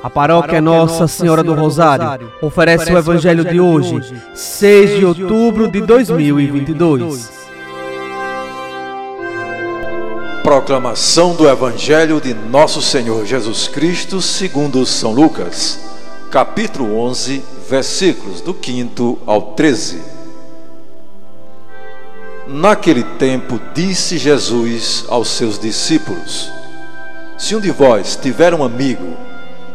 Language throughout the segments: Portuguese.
A paróquia Nossa Senhora do Rosário oferece o Evangelho de hoje, 6 de outubro de 2022. Proclamação do Evangelho de Nosso Senhor Jesus Cristo, segundo São Lucas, capítulo 11, versículos do 5 ao 13. Naquele tempo disse Jesus aos seus discípulos: Se um de vós tiver um amigo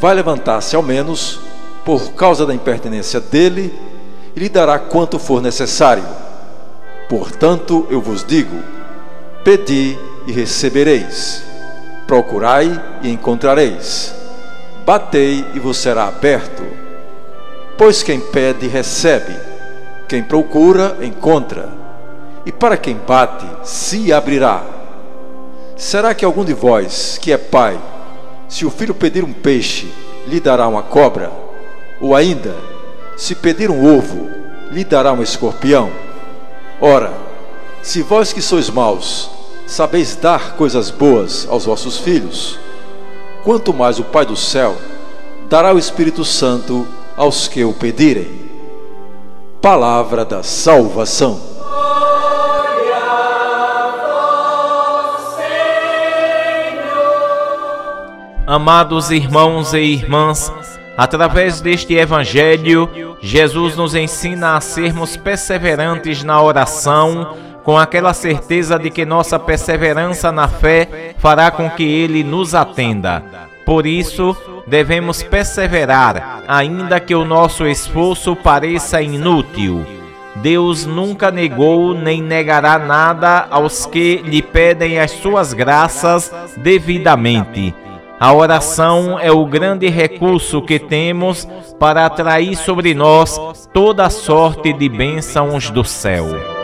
vai levantar-se ao menos por causa da impertinência dele e lhe dará quanto for necessário. Portanto, eu vos digo: pedi e recebereis, procurai e encontrareis, batei e vos será aberto. Pois quem pede, recebe, quem procura, encontra, e para quem bate, se abrirá. Será que algum de vós, que é pai, se o filho pedir um peixe, lhe dará uma cobra? Ou ainda, se pedir um ovo, lhe dará um escorpião? Ora, se vós que sois maus, sabeis dar coisas boas aos vossos filhos, quanto mais o Pai do céu dará o Espírito Santo aos que o pedirem. Palavra da salvação. Amados irmãos e irmãs, através deste Evangelho, Jesus nos ensina a sermos perseverantes na oração, com aquela certeza de que nossa perseverança na fé fará com que Ele nos atenda. Por isso, devemos perseverar, ainda que o nosso esforço pareça inútil. Deus nunca negou nem negará nada aos que lhe pedem as suas graças devidamente. A oração é o grande recurso que temos para atrair sobre nós toda sorte de bênçãos do céu.